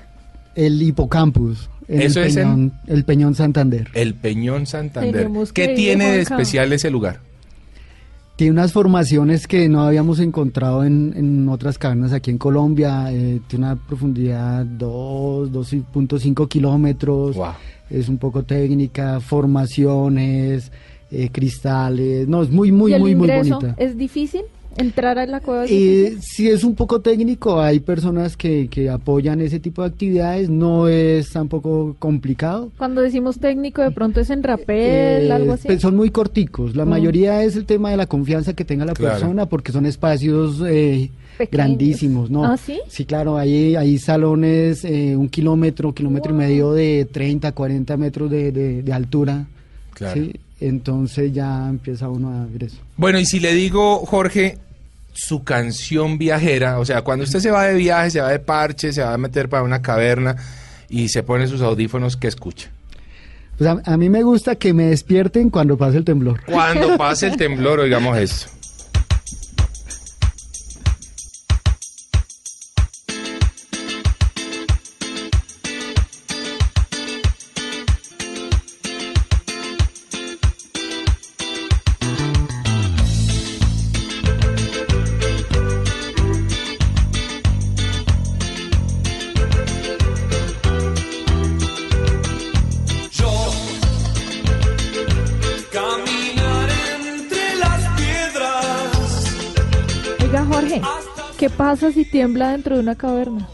El hipocampus. En Eso el es en- Peñón, el Peñón Santander. El Peñón Santander. Tenemos ¿Qué tiene de especial ese lugar? Tiene unas formaciones que no habíamos encontrado en, en otras cavernas aquí en Colombia. eh, tiene una profundidad 2, 2.5 kilómetros. Es un poco técnica, formaciones, eh, cristales. No, es muy, muy, ¿Y el muy, muy bonita. es difícil? ¿Entrar a la cueva es Eh, sí es un poco técnico, hay personas que, que apoyan ese tipo de actividades, no es tampoco complicado. Cuando decimos técnico, de pronto es en rapel, Eh, algo así. pues son muy corticos, la Mm. mayoría es el tema de la confianza que tenga la Claro. persona porque son espacios eh, Pequeños. grandísimos, ¿no? ¿Ah, sí? Sí, claro, hay, hay salones eh, un kilómetro, kilómetro y medio de 30, 40 metros de, de- de altura. Claro. ¿sí? Entonces ya empieza uno a ver eso. Bueno, y si le digo, Jorge, su canción viajera, o sea, cuando usted se va de viaje, se va de parche, se va a meter para una caverna y se pone sus audífonos, ¿qué escucha? Pues a, a mí me gusta que me despierten cuando pase el temblor. Cuando pase el temblor, oigamos esto. Tiembla dentro de una caverna?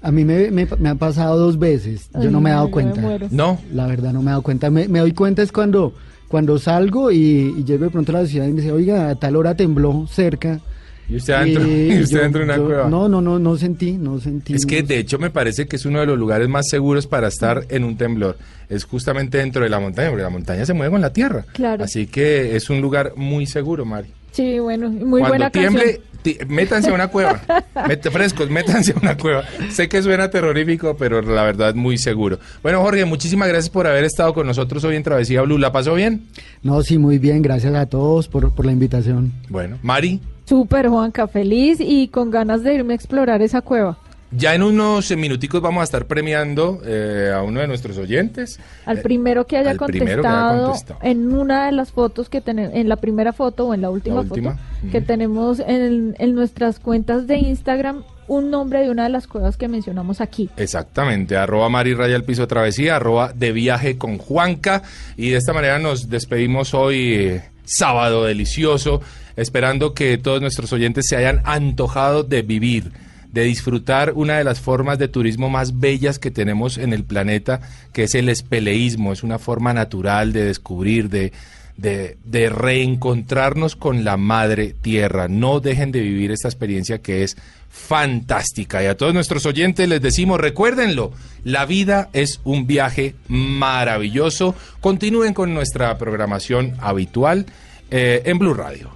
A mí me, me- me ha pasado dos veces, yo no me he dado cuenta. No. La verdad no me he dado cuenta. Me, me doy cuenta es cuando, cuando salgo y, y llego de pronto a la ciudad y me dice, oiga, a tal hora tembló cerca. Y usted adentro, Y y usted yo- dentro de una yo- cueva. No, no, no, no sentí, no sentí. Es que de hecho me parece que es uno de los lugares más seguros para estar en un temblor. Es justamente dentro de la montaña, porque la montaña se mueve con la tierra. Claro. Así que es un lugar muy seguro, Mari. Sí, bueno, muy Cuando buena tiemble, canción. métanse a una cueva. Mete- frescos, métanse a una cueva. Sé que suena terrorífico, pero la verdad muy seguro. Bueno, Jorge, muchísimas gracias por haber estado con nosotros hoy en Travesía Blue. ¿La pasó bien? No, sí, muy bien, gracias a todos por, por la invitación. Bueno, Mari, Súper, Juanca, feliz y con ganas de irme a explorar esa cueva. Ya en unos minuticos vamos a estar premiando eh, a uno de nuestros oyentes. Al Eh, primero que haya que contestado en una de las fotos que tenemos, en la primera foto o en la última, última, foto que tenemos en, en nuestras cuentas de Instagram, un nombre de una de las cuevas que mencionamos aquí. Exactamente, arroba Mari Raya el piso travesía, arroba de viaje con Juanca. Y de esta manera nos despedimos hoy, eh, sábado delicioso, esperando que todos nuestros oyentes se hayan antojado de vivir, de disfrutar una de las formas de turismo más bellas que tenemos en el planeta, que es el espeleísmo. Es una forma natural de descubrir, de, de, de reencontrarnos con la madre tierra. No dejen de vivir esta experiencia que es fantástica. Y a todos nuestros oyentes les decimos, recuérdenlo, la vida es un viaje maravilloso. Continúen con nuestra programación habitual eh, en Blue Radio.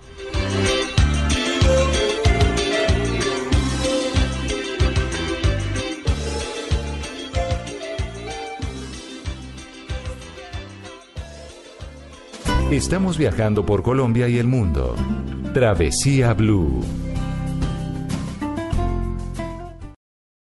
Estamos viajando por Colombia y el mundo. Travesía Blue.